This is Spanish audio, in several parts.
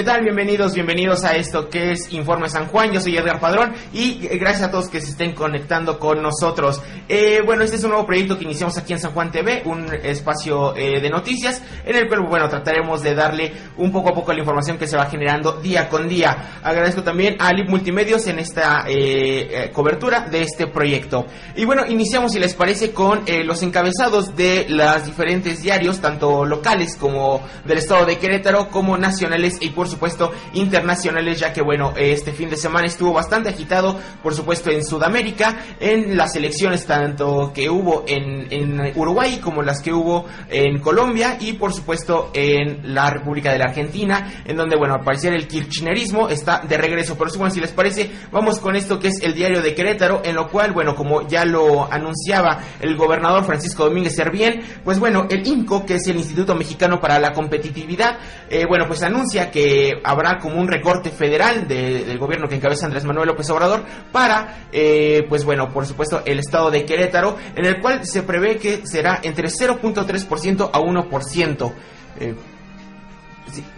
¿Qué tal? Bienvenidos, bienvenidos a esto que es Informe San Juan. Yo soy Edgar Padrón y gracias a todos que se estén conectando con nosotros. Eh, bueno, este es un nuevo proyecto que iniciamos aquí en San Juan TV, un espacio eh, de noticias en el cual, bueno, trataremos de darle un poco a poco la información que se va generando día con día. Agradezco también a Lip Multimedios en esta eh, cobertura de este proyecto. Y bueno, iniciamos, si les parece, con los encabezados de los diferentes diarios, tanto locales como del estado de Querétaro, como nacionales y por supuesto internacionales, ya que bueno, este fin de semana estuvo bastante agitado, por supuesto en Sudamérica, en las elecciones tanto que hubo en, en Uruguay como las que hubo en Colombia y por supuesto en la República de la Argentina, en donde bueno, al parecer el kirchnerismo está de regreso. Pero bueno, si les parece, vamos con esto que es el diario de Querétaro, en lo cual, bueno, como ya lo anunciaba el gobernador Francisco Domínguez Servién, pues bueno, el INCO, que es el Instituto Mexicano para la Competitividad, eh, bueno, pues anuncia que habrá como un recorte federal del gobierno que encabeza Andrés Manuel López Obrador para, eh, pues bueno, por supuesto, el estado de Querétaro, en el cual se prevé que será entre 0.3% a 1%. Eh,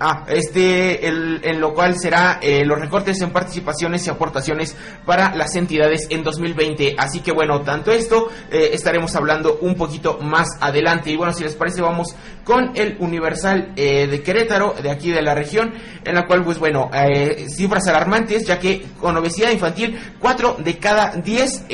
ah, este, el, en lo cual será eh, los recortes en participaciones y aportaciones para las entidades en 2020. Así que bueno, tanto esto eh, estaremos hablando un poquito más adelante. Y bueno, si les parece, vamos con el Universal eh, de Querétaro, de aquí de la región, en la cual, pues bueno, cifras alarmantes, ya que con obesidad infantil, 4 de cada 10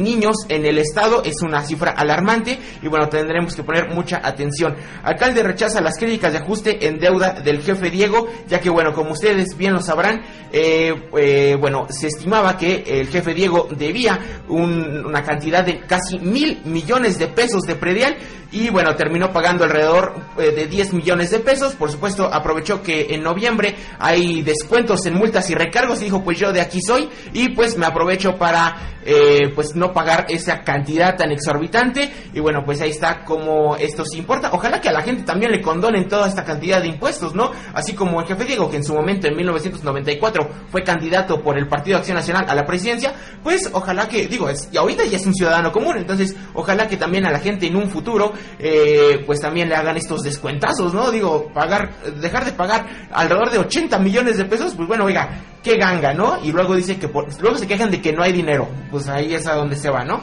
niños en el estado es una cifra alarmante. Y bueno, tendremos que poner mucha atención. Alcalde rechaza las críticas de ajuste en deuda del jefe Diego, ya que bueno, como ustedes bien lo sabrán, eh, eh, bueno, se estimaba que el jefe Diego debía una cantidad de casi mil millones de pesos de predial y bueno, terminó pagando alrededor eh, de 10 millones de pesos. Por supuesto, aprovechó que en noviembre hay descuentos en multas y recargos y dijo, pues yo de aquí soy y pues me aprovecho para eh, pues no pagar esa cantidad tan exorbitante y bueno, pues ahí está como esto se importa. Ojalá que a la gente también le condonen toda esta cantidad de impuestos, ¿no? Así como el jefe Diego, que en su momento en 1994 fue candidato por el Partido Acción Nacional a la presidencia, pues ojalá que, digo, es, y ahorita ya es un ciudadano común, entonces ojalá que también a la gente en un futuro eh, pues también le hagan estos descuentazos, ¿no? Digo, pagar, dejar de pagar alrededor de 80 millones de pesos, pues bueno, oiga, qué ganga, ¿no? Y luego dice que, luego se quejan de que no hay dinero, pues ahí es a donde se va, ¿no?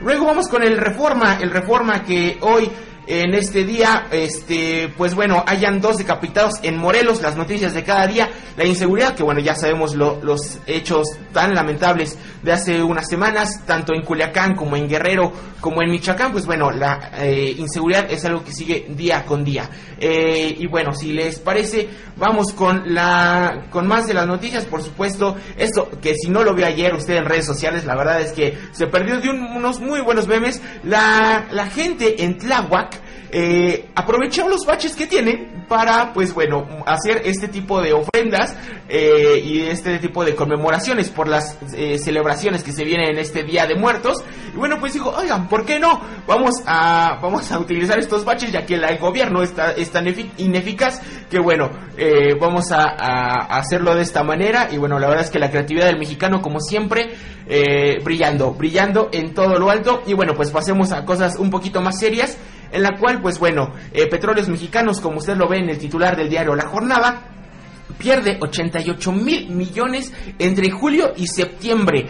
Luego vamos con el Reforma, el Reforma que hoy en este día, este, pues bueno, hayan dos decapitados en Morelos, las noticias de cada día, la inseguridad, que bueno, ya sabemos los hechos tan lamentables de hace unas semanas, tanto en Culiacán como en Guerrero, como en Michoacán, pues bueno, la eh, inseguridad es algo que sigue día con día. Eh, y bueno, si les parece, vamos con la, con más de las noticias, por supuesto, esto que si no lo vio ayer usted en redes sociales, la verdad es que se perdió de unos muy buenos memes, la, la gente en Tláhuac, eh, aprovechó los baches que tiene para, pues bueno, hacer este tipo de ofrendas eh, y este tipo de conmemoraciones por las eh, celebraciones que se vienen en este Día de Muertos. Y bueno, pues dijo, oigan, ¿por qué no? Vamos a, vamos a utilizar estos baches ya que el gobierno está, es tan ineficaz que bueno, eh, vamos a, a, hacerlo de esta manera. Y bueno, la verdad es que la creatividad del mexicano, como siempre, brillando, brillando en todo lo alto. Y bueno, pues pasemos a cosas un poquito más serias en la cual, pues bueno, eh, Petróleos Mexicanos, como usted lo ve en el titular del diario La Jornada, pierde 88 mil millones entre julio y septiembre.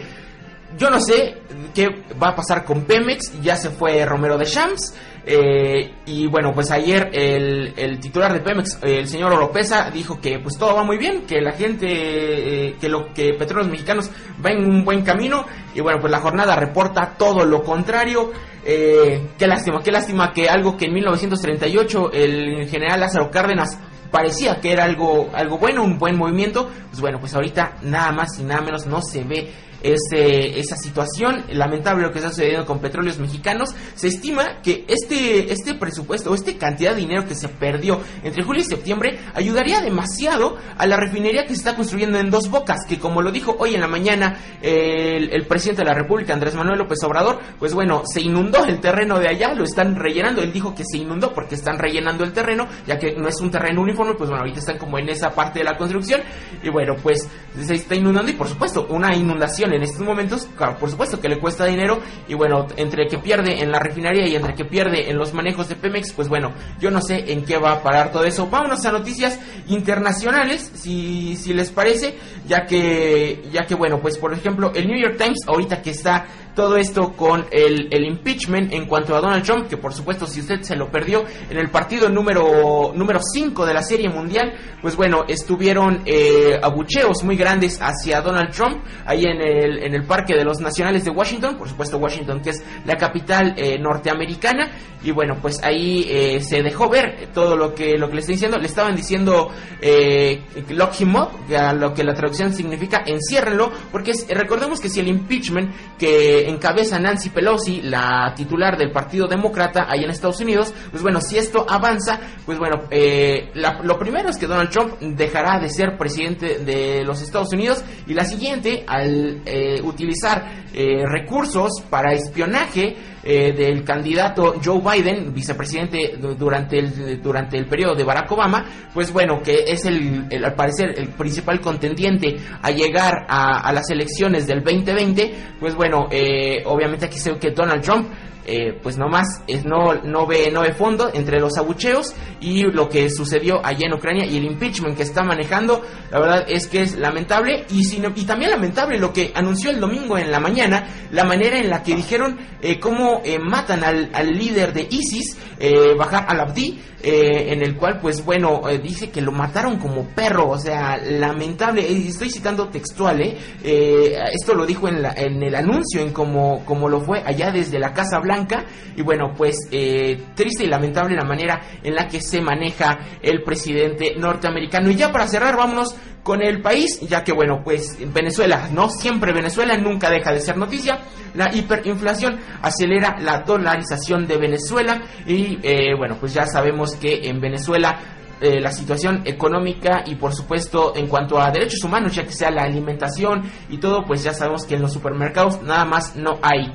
Yo no sé qué va a pasar con Pemex, ya se fue Romero de Shams. Eh, y bueno, pues ayer el, titular de Pemex, el señor Oropesa, dijo que pues todo va muy bien, que la gente, eh, que lo que Petróleos Mexicanos va en un buen camino. Y bueno, pues la jornada reporta todo lo contrario. Eh, qué lástima, qué lástima que algo que en 1938 el general Lázaro Cárdenas parecía que era algo, algo bueno, un buen movimiento, pues bueno, pues ahorita nada más y nada menos no se ve este, esa situación lamentable lo que está sucediendo con petróleos mexicanos. Se estima que este, este presupuesto o esta cantidad de dinero que se perdió entre julio y septiembre ayudaría demasiado a la refinería que se está construyendo en Dos Bocas, que como lo dijo hoy en la mañana el, el, presidente de la República, Andrés Manuel López Obrador, pues bueno, se inundó el terreno de allá, lo están rellenando. Él dijo que se inundó porque están rellenando el terreno, ya que no es un terreno uniforme, pues bueno, ahorita están como en esa parte de la construcción. Y bueno, pues se está inundando y por supuesto, una inundación en estos momentos, por supuesto que le cuesta dinero y bueno, entre que pierde en la refinería y entre que pierde en los manejos de Pemex, pues bueno, yo no sé en qué va a parar todo eso. Vámonos a noticias internacionales, si, si les parece, ya que, ya que bueno, pues por ejemplo, el New York Times ahorita que está todo esto con el, el, impeachment en cuanto a Donald Trump, que por supuesto si usted se lo perdió en el partido número número 5 de la Serie Mundial, pues bueno, estuvieron eh, abucheos muy grandes hacia Donald Trump ahí en el, en el Parque de los Nacionales de Washington, por supuesto Washington que es la capital eh, norteamericana, y bueno, pues ahí eh, se dejó ver todo lo que, lo que le estoy diciendo, le estaban diciendo eh, lock him up, a lo que la traducción significa enciérrenlo, porque recordemos que si el impeachment que encabeza Nancy Pelosi, la titular del Partido Demócrata ahí en Estados Unidos, pues bueno, si esto avanza, pues bueno, eh, lo primero es que Donald Trump dejará de ser presidente de los Estados Unidos y la siguiente, al eh, utilizar eh, recursos para espionaje, eh, del candidato Joe Biden, vicepresidente durante el, durante el periodo de Barack Obama, pues bueno, que es el, al parecer el principal contendiente a llegar a, las elecciones del 2020, pues bueno, eh, obviamente aquí se ve que Donald Trump eh, pues nomás es, no, no, ve, no ve fondo entre los abucheos y lo que sucedió allá en Ucrania y el impeachment que está manejando, la verdad es que es lamentable y, sino, y también lamentable lo que anunció el domingo en la mañana, la manera en la que dijeron eh, cómo eh, matan al, al, líder de ISIS, eh, Bajar al-Abdi, eh, en el cual, pues bueno, eh, dice que lo mataron como perro, o sea, lamentable, estoy citando textual, eh, esto lo dijo en, la, en, el anuncio, en como, como lo fue allá desde la Casa Blanca, y bueno, pues triste y lamentable la manera en la que se maneja el presidente norteamericano. Y ya para cerrar, vámonos con el país, ya que bueno, pues Venezuela, no siempre Venezuela nunca deja de ser noticia, la hiperinflación acelera la dolarización de Venezuela y eh, bueno, pues ya sabemos que en Venezuela eh, la situación económica y por supuesto en cuanto a derechos humanos, ya que sea la alimentación y todo, pues ya sabemos que en los supermercados nada más no hay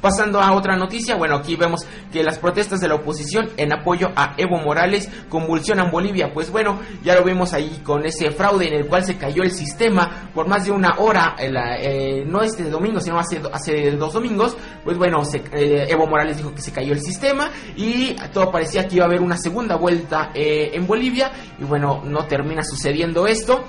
Pasando a otra noticia, bueno, aquí vemos que las protestas de la oposición en apoyo a Evo Morales convulsionan Bolivia. Pues bueno, ya lo vemos ahí con ese fraude en el cual se cayó el sistema por más de una hora, eh, no este domingo, sino hace, hace dos domingos. Pues bueno, eh, Evo Morales dijo que se cayó el sistema y todo parecía que iba a haber una segunda vuelta eh, en Bolivia. Y bueno, no termina sucediendo esto.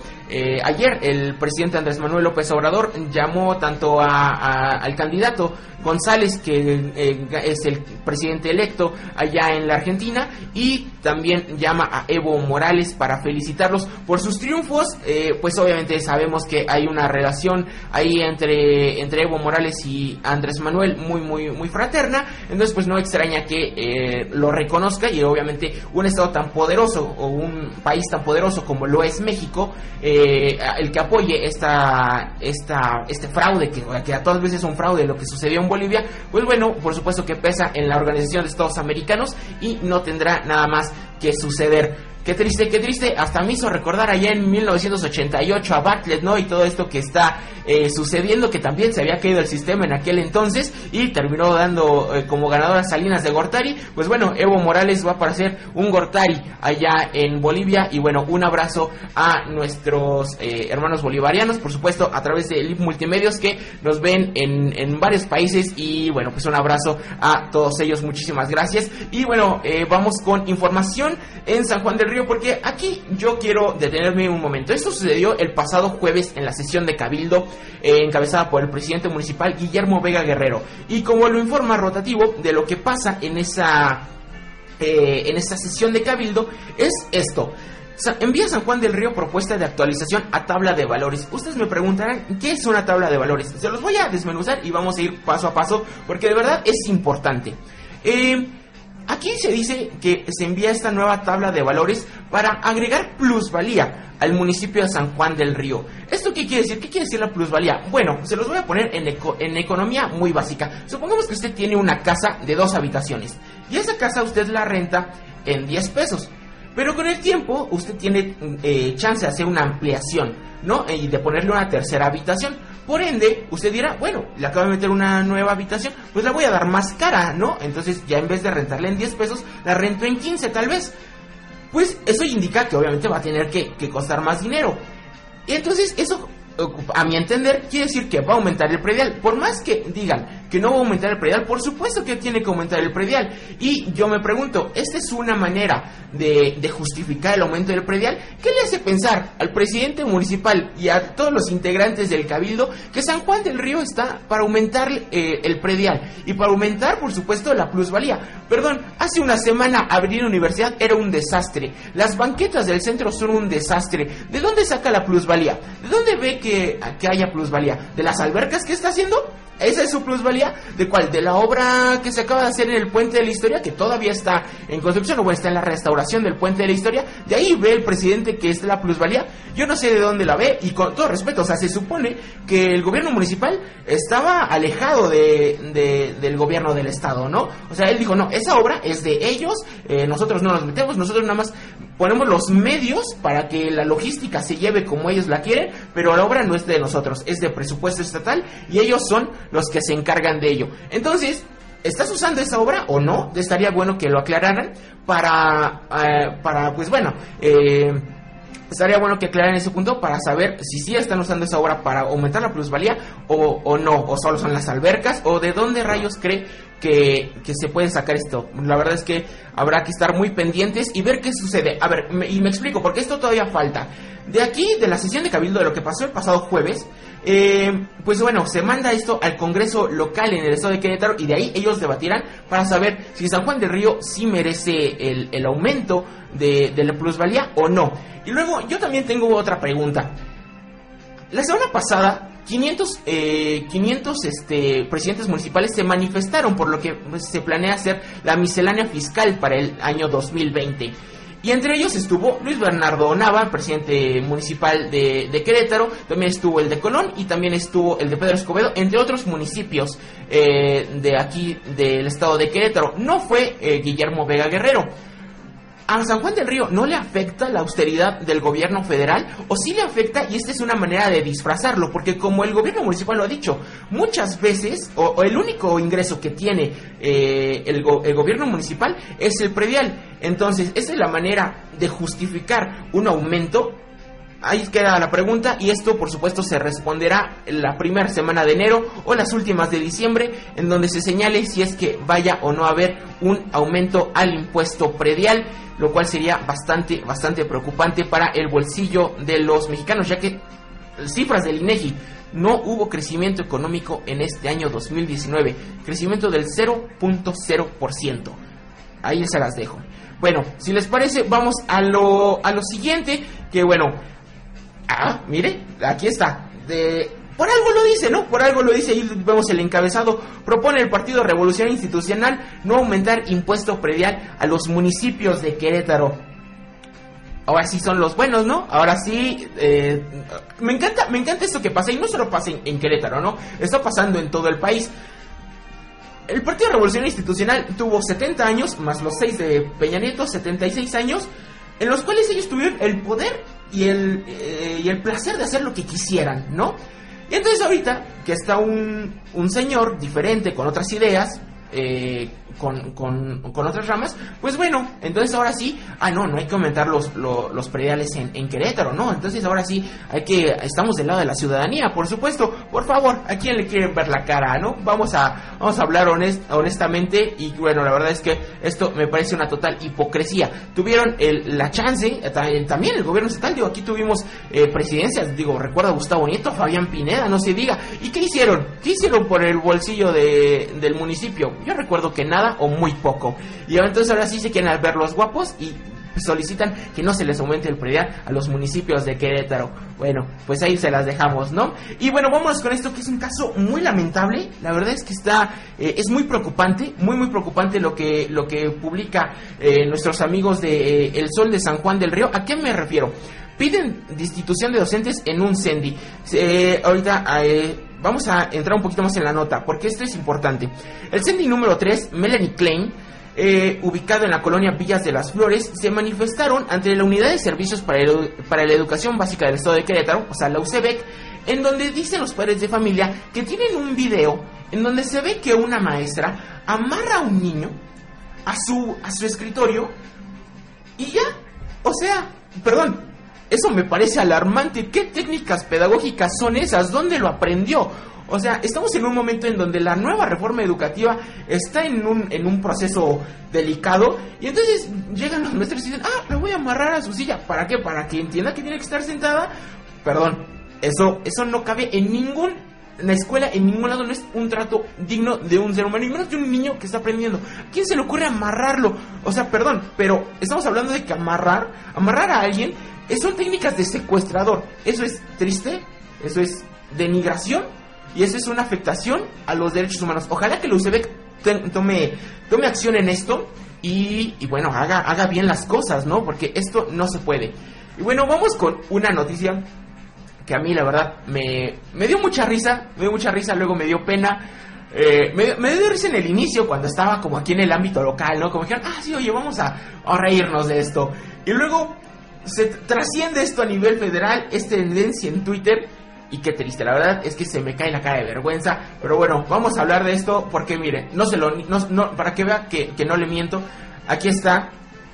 Ayer el presidente Andrés Manuel López Obrador llamó tanto al candidato González, que eh, es el presidente electo allá en la Argentina, y también llama a Evo Morales para felicitarlos por sus triunfos. Eh, pues obviamente sabemos que hay una relación ahí entre, entre Evo Morales y Andrés Manuel muy, muy, muy fraterna. Entonces, pues no extraña que eh, lo reconozca y obviamente un estado tan poderoso o un país tan poderoso como lo es México, el que apoye esta, esta, este fraude, que, que a todas veces es un fraude lo que sucedió en Bolivia, pues bueno, por supuesto que pesa en la Organización de Estados Americanos y no tendrá nada más que suceder. Qué triste, qué triste. Hasta me hizo recordar allá en 1988 a Bartlett, ¿no? Y todo esto que está eh, sucediendo, que también se había caído el sistema en aquel entonces y terminó dando eh, como ganadora Salinas de Gortari. Pues bueno, Evo Morales va a aparecer un Gortari allá en Bolivia. Y bueno, un abrazo a nuestros eh, hermanos bolivarianos, por supuesto, a través de LIP Multimedios que nos ven en, en, varios países. Y bueno, pues un abrazo a todos ellos. Muchísimas gracias. Y bueno, vamos con información en San Juan del Río porque aquí yo quiero detenerme un momento. Esto sucedió el pasado jueves en la sesión de Cabildo eh, encabezada por el presidente municipal Guillermo Vega Guerrero. Y como lo informa rotativo de lo que pasa en esa, eh, en esa sesión de Cabildo es esto. Envía San Juan del Río propuesta de actualización a tabla de valores. Ustedes me preguntarán, ¿qué es una tabla de valores? Se los voy a desmenuzar y vamos a ir paso a paso porque de verdad es importante. Eh, Aquí se dice que se envía esta nueva tabla de valores para agregar plusvalía al municipio de San Juan del Río. ¿Esto qué quiere decir? ¿Qué quiere decir la plusvalía? Bueno, se los voy a poner en, en economía muy básica. Supongamos que usted tiene una casa de dos habitaciones y esa casa usted la renta en 10 pesos. Pero con el tiempo usted tiene eh, chance de hacer una ampliación, ¿no? Y de ponerle una tercera habitación. Por ende, usted dirá, bueno, le acabo de meter una nueva habitación, pues la voy a dar más cara, ¿no? Entonces ya en vez de rentarla en 10 pesos, la rento en 15 tal vez. Pues eso indica que obviamente va a tener que, costar más dinero. Y entonces eso a mi entender, quiere decir que va a aumentar el predial. Por más que digan que no va a aumentar el predial, por supuesto que tiene que aumentar el predial. Y yo me pregunto, ¿esta es una manera de, justificar el aumento del predial? ¿Qué le hace pensar al presidente municipal y a todos los integrantes del cabildo que San Juan del Río está para aumentar eh, el predial? Y para aumentar, por supuesto, la plusvalía. Perdón, hace una semana abrir universidad era un desastre. Las banquetas del centro son un desastre. ¿De dónde saca la plusvalía? ¿De dónde ve que que, haya plusvalía. ¿De las albercas que está haciendo? Esa es su plusvalía. ¿De cuál? De la obra que se acaba de hacer en el Puente de la Historia, que todavía está en construcción, o está en la restauración del Puente de la Historia. De ahí ve el presidente que es la plusvalía. Yo no sé de dónde la ve, y con todo respeto, o sea, se supone que el gobierno municipal estaba alejado de, del gobierno del Estado, ¿no? O sea, él dijo, no, esa obra es de ellos, eh, nosotros no nos metemos, nosotros nada más ponemos los medios para que la logística se lleve como ellos la quieren, pero la obra no es de nosotros, es de presupuesto estatal y ellos son los que se encargan de ello. Entonces, ¿estás usando esa obra o no? Estaría bueno que lo aclararan para, eh, para pues bueno, eh, estaría bueno que aclaren ese punto para saber si sí están usando esa obra para aumentar la plusvalía o, o no, o solo son las albercas, o de dónde rayos cree que, se puede sacar esto. La verdad es que habrá que estar muy pendientes y ver qué sucede. A ver, y me explico, porque esto todavía falta. De aquí, de la sesión de Cabildo, de lo que pasó el pasado jueves, eh, pues bueno, se manda esto al Congreso local en el estado de Querétaro y de ahí ellos debatirán para saber si San Juan del Río sí merece el, el aumento de, de la plusvalía o no. Y luego yo también tengo otra pregunta. La semana pasada 500, eh, 500 este, presidentes municipales se manifestaron por lo que pues, se planea hacer la miscelánea fiscal para el año 2020. Y entre ellos estuvo Luis Bernardo Nava, presidente municipal de, Querétaro, también estuvo el de Colón y también estuvo el de Pedro Escobedo, entre otros municipios eh, de aquí del estado de Querétaro. No fue eh, Guillermo Vega Guerrero a San Juan del Río no le afecta la austeridad del gobierno federal o sí le afecta y esta es una manera de disfrazarlo porque como el gobierno municipal lo ha dicho muchas veces o, el único ingreso que tiene eh, el, el, gobierno municipal es el predial. Entonces esa es la manera de justificar un aumento Ahí queda la pregunta y esto por supuesto se responderá la primera semana de enero o las últimas de diciembre en donde se señale si es que vaya o no a haber un aumento al impuesto predial, lo cual sería bastante bastante preocupante para el bolsillo de los mexicanos ya que cifras del INEGI no hubo crecimiento económico en este año 2019, crecimiento del 0.0%. Ahí se las dejo. Bueno, si les parece, vamos a lo, a lo siguiente, que bueno, Ah, mire, aquí está. Por algo lo dice, ¿no? Por algo lo dice, ahí vemos el encabezado. Propone el Partido Revolución Institucional no aumentar impuesto predial a los municipios de Querétaro. Ahora sí son los buenos, ¿no? Ahora sí, eh, me encanta, me encanta esto que pasa y no solo pasa en, en Querétaro, ¿no? Está pasando en todo el país. El Partido Revolución Institucional tuvo 70 años, más los 6 de Peña Nieto, 76 años, en los cuales ellos tuvieron el poder y el, eh, y el placer de hacer lo que quisieran, ¿no? Y entonces ahorita que está un, un señor diferente, con otras ideas, eh, con, con, otras ramas, pues bueno, entonces ahora sí, ah, no, no hay que aumentar los, los, prediales en, en, Querétaro, ¿no? Entonces ahora sí, hay que, estamos del lado de la ciudadanía, por supuesto, por favor, ¿a quién le quieren ver la cara, no? Vamos a, vamos a hablar honestamente y bueno, la verdad es que esto me parece una total hipocresía. Tuvieron el, la chance, eh, también el gobierno estatal, digo, aquí tuvimos eh, presidencias, digo, recuerda Gustavo Nieto, Fabián Pineda, no se diga, ¿y qué hicieron? ¿Qué hicieron por el bolsillo de, del municipio? Yo recuerdo que nada o muy poco. Y entonces ahora sí se quieren ver los guapos y solicitan que no se les aumente el predial a los municipios de Querétaro. Bueno, pues ahí se las dejamos, ¿no? Y bueno, vamos con esto que es un caso muy lamentable. La verdad es que está, eh, es muy preocupante, muy muy preocupante lo que lo que publica eh, nuestros amigos de eh, El Sol de San Juan del Río. ¿A qué me refiero? Piden destitución de docentes en un CENDI. ahorita vamos a entrar un poquito más en la nota, porque esto es importante. El CENDI número 3, Melanie Klein, eh, ubicado en la colonia Villas de las Flores, se manifestaron ante la Unidad de Servicios para, para la Educación Básica del Estado de Querétaro, o sea, la UCEBEC, en donde dicen los padres de familia que tienen un video en donde se ve que una maestra amarra a un niño a su, a su escritorio y ya, o sea, perdón, eso me parece alarmante. ¿Qué técnicas pedagógicas son esas? ¿Dónde lo aprendió? O sea, estamos en un momento en donde la nueva reforma educativa está en un, en un proceso delicado y entonces llegan los maestros y dicen, ah, la voy a amarrar a su silla. ¿Para qué? Para que entienda que tiene que estar sentada. Perdón, eso, eso no cabe en ningún la escuela en ningún lado no es un trato digno de un ser humano, y menos de un niño que está aprendiendo. quién se le ocurre amarrarlo? O sea, perdón, pero estamos hablando de que amarrar, amarrar a alguien, son técnicas de secuestrador. Eso es triste, eso es denigración y eso es una afectación a los derechos humanos. Ojalá que la UCEBEC tome, tome acción en esto y, bueno, haga, haga bien las cosas, ¿no? Porque esto no se puede. Y bueno, vamos con una noticia que a mí la verdad me, me dio mucha risa, me dio mucha risa, luego me dio pena. Eh, me, me, dio risa en el inicio cuando estaba como aquí en el ámbito local, ¿no? Como dijeron, ah, sí, oye, vamos a, a reírnos de esto. Y luego se trasciende esto a nivel federal, es tendencia en Twitter y qué triste, la verdad es que se me cae la cara de vergüenza. Pero bueno, vamos a hablar de esto porque miren, no se lo, no, para que vea que, no le miento, aquí está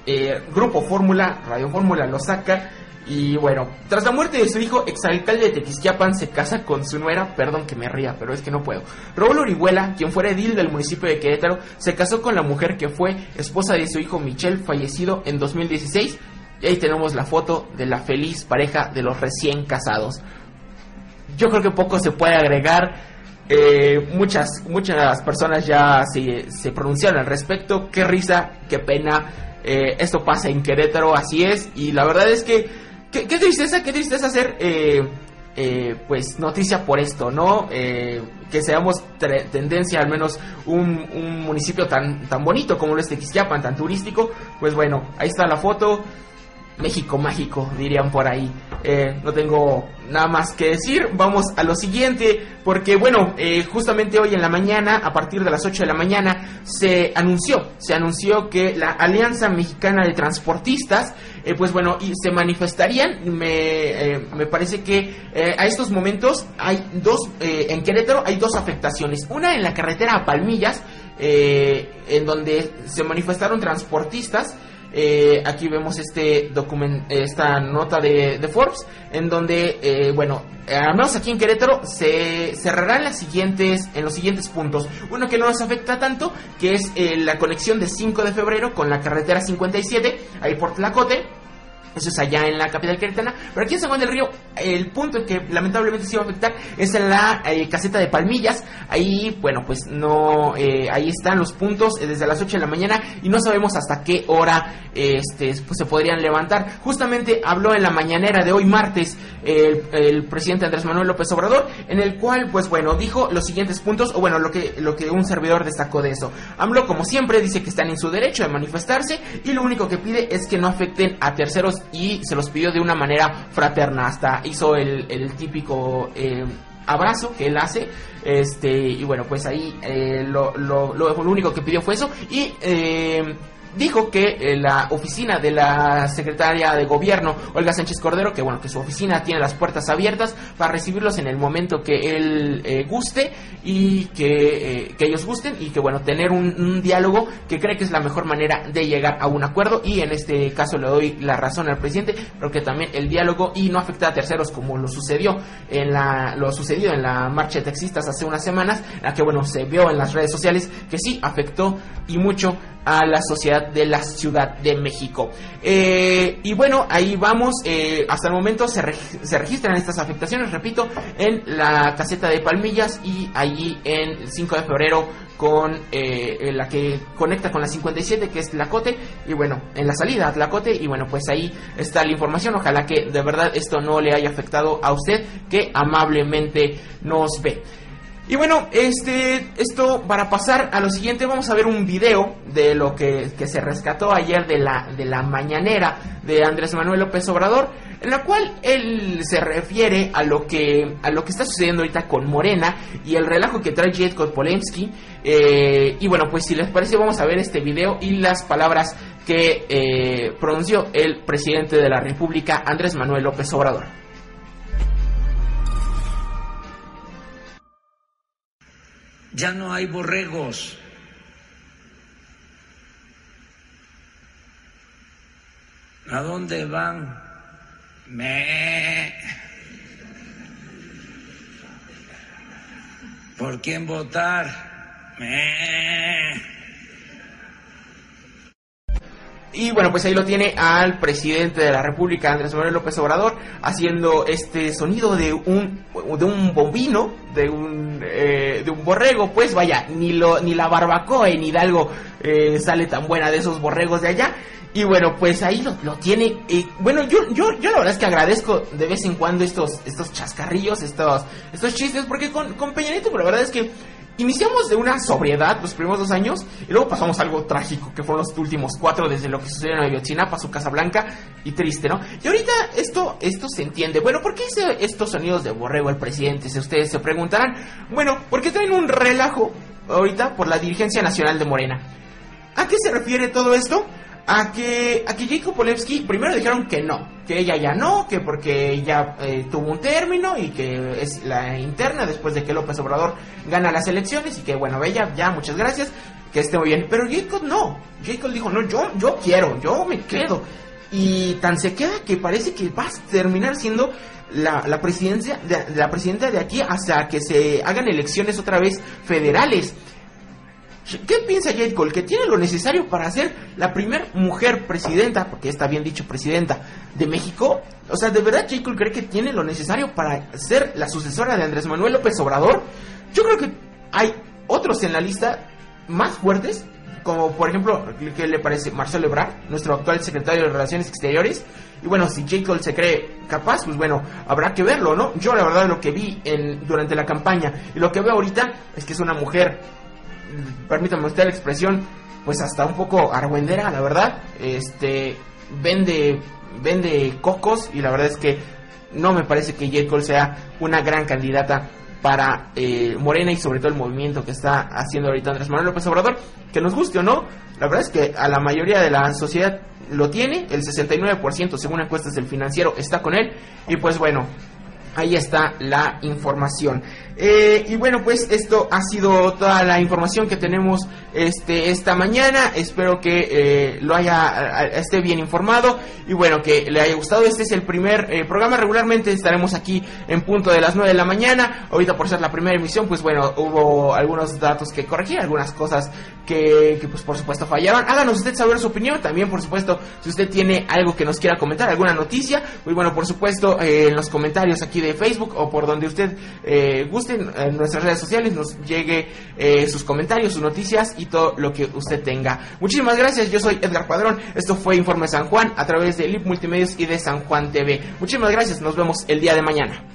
eh, Grupo Fórmula, Radio Fórmula lo saca. Y bueno, tras la muerte de su hijo, exalcalde de Tequisquiapan se casa con su nuera, perdón que me ría, pero es que no puedo. Raúl Orihuela, quien fuera edil del municipio de Querétaro, se casó con la mujer que fue esposa de su hijo Michel, fallecido en 2016. Y ahí tenemos la foto de la feliz pareja de los recién casados yo creo que poco se puede agregar. Eh, muchas, muchas personas ya se, pronunciaron al respecto. Qué risa, qué pena. Eh, esto pasa en Querétaro, así es. Y la verdad es que, qué, tristeza, qué tristeza hacer, eh, pues, noticia por esto, ¿no? que seamos tendencia, al menos un, un, municipio tan, tan bonito como lo es Tequisquiapan, tan turístico. Pues bueno, ahí está la foto. México mágico, dirían por ahí. Eh, no tengo nada más que decir. Vamos a lo siguiente, porque bueno, eh, justamente hoy en la mañana, a partir de las 8 de la mañana, se anunció, se anunció que la Alianza Mexicana de Transportistas, eh, pues bueno, y se manifestarían. Me, me parece que a estos momentos hay dos, en Querétaro hay dos afectaciones. Una en la carretera a Palmillas, en donde se manifestaron transportistas eh, aquí vemos este esta nota de, Forbes, en donde, eh, bueno, al menos aquí en Querétaro se cerrarán las siguientes, en los siguientes puntos. Uno que no nos afecta tanto, que es eh, la conexión de 5 de febrero con la carretera 57, ahí por Tlacote eso es allá en la capital queretana. Pero aquí en San Juan del Río, el punto en que lamentablemente se iba a afectar es en la eh, caseta de Palmillas. Ahí, bueno, pues no, eh, ahí están los puntos eh, desde las 8 de la mañana y no sabemos hasta qué hora este, pues, se podrían levantar. Justamente habló en la mañanera de hoy martes el, presidente Andrés Manuel López Obrador, en el cual, pues bueno, dijo los siguientes puntos, o bueno, lo que, lo que un servidor destacó de eso. AMLO, como siempre, dice que están en su derecho de manifestarse y lo único que pide es que no afecten a terceros y se los pidió de una manera fraterna. Hasta hizo el, típico eh, abrazo que él hace. Este, y bueno, pues ahí eh, lo, lo, lo, único que pidió fue eso. Y eh, dijo que eh, la oficina de la secretaria de gobierno, Olga Sánchez Cordero, que bueno, que su oficina tiene las puertas abiertas para recibirlos en el momento que él eh, guste y que, eh, que, ellos gusten y que bueno, tener un, diálogo que cree que es la mejor manera de llegar a un acuerdo. Y en este caso le doy la razón al presidente, porque también el diálogo y no afecta a terceros como lo sucedió en la, lo sucedido en la marcha de taxistas hace unas semanas, la que bueno, se vio en las redes sociales que sí afectó y mucho a la sociedad de la Ciudad de México. Eh, y bueno, ahí vamos. Eh, hasta el momento se, se, registran estas afectaciones, repito, en la caseta de Palmillas y allí en 5 de febrero con eh, la que conecta con la 57 que es la Cote y bueno en la salida la Cote y bueno pues ahí está la información ojalá que de verdad esto no le haya afectado a usted que amablemente nos ve y bueno, este, esto para pasar a lo siguiente, vamos a ver un video de lo que, se rescató ayer de la, de la mañanera de Andrés Manuel López Obrador, en la cual él se refiere a lo que, a lo que está sucediendo ahorita con Morena y el relajo que trae Jetko Polensky. Eh, y bueno, pues si les parece, vamos a ver este video y las palabras que eh, pronunció el presidente de la República, Andrés Manuel López Obrador. Ya no hay borregos. ¿A dónde van? Me. ¿Por quién votar? Y bueno, pues ahí lo tiene al presidente de la República, Andrés Manuel López Obrador, haciendo este sonido de un, de un bombino, de un, eh, de un borrego. Pues vaya, ni, lo, ni la barbacoa en Hidalgo eh, sale tan buena de esos borregos de allá. Y bueno, pues ahí lo, lo tiene. y bueno, yo, yo, yo la verdad es que agradezco de vez en cuando estos, estos chascarrillos, estos, estos chistes, porque con, con Peña Nieto, la verdad es que Iniciamos de una sobriedad los primeros dos años y luego pasamos a algo trágico que fueron los últimos cuatro desde lo que sucedió en Ayotzinapa, su Casa Blanca y triste, ¿no? Y ahorita esto, esto se entiende. Bueno, ¿por qué hice estos sonidos de borrego el presidente? Si ustedes se preguntarán. Bueno, porque traen un relajo ahorita por la dirigencia nacional de Morena. ¿A qué se refiere todo esto? A que, a que Jacob Polewski primero dijeron que no, que ella ya no, que porque ya eh, tuvo un término y que es la interna después de que López Obrador gana las elecciones y que bueno, ella ya muchas gracias, que esté muy bien. Pero Jacob no, Jacob dijo, no, yo, yo quiero, yo me quedo. Y tan se queda que parece que va a terminar siendo la, la presidencia de, la presidenta de aquí hasta que se hagan elecciones otra vez federales. ¿Qué piensa Jade Cole? Que tiene lo necesario para ser la primera mujer presidenta, porque está bien dicho presidenta, de México. O sea, ¿de verdad Jade Cole cree que tiene lo necesario para ser la sucesora de Andrés Manuel López Obrador? Yo creo que hay otros en la lista más fuertes, como por ejemplo, ¿qué le parece? Marcelo Ebrard, nuestro actual secretario de Relaciones Exteriores. Y bueno, si J. Cole se cree capaz, pues bueno, habrá que verlo, ¿no? Yo la verdad lo que vi en, durante la campaña y lo que veo ahorita es que es una mujer permítame usted la expresión, pues hasta un poco argüendera, la verdad. Este vende vende cocos y la verdad es que no me parece que J. Cole sea una gran candidata para eh, Morena y sobre todo el movimiento que está haciendo ahorita Andrés Manuel López Obrador, que nos guste o no, la verdad es que a la mayoría de la sociedad lo tiene, el 69% según encuestas del financiero está con él y pues bueno, ahí está la información. Eh, y bueno, pues esto ha sido toda la información que tenemos este esta mañana. Espero que eh, lo haya esté bien informado y bueno que le haya gustado. Este es el primer eh, programa. Regularmente estaremos aquí en punto de las 9 de la mañana. Ahorita por ser la primera emisión, pues bueno hubo algunos datos que corregir, algunas cosas que, pues por supuesto fallaron. Háganos usted saber su opinión. También por supuesto si usted tiene algo que nos quiera comentar, alguna noticia, pues bueno por supuesto en los comentarios aquí de Facebook o por donde usted guste en nuestras redes sociales, nos llegue eh, sus comentarios, sus noticias y todo lo que usted tenga. Muchísimas gracias, yo soy Edgar Padrón, esto fue Informe San Juan a través de LIP Multimedios y de San Juan TV. Muchísimas gracias, nos vemos el día de mañana.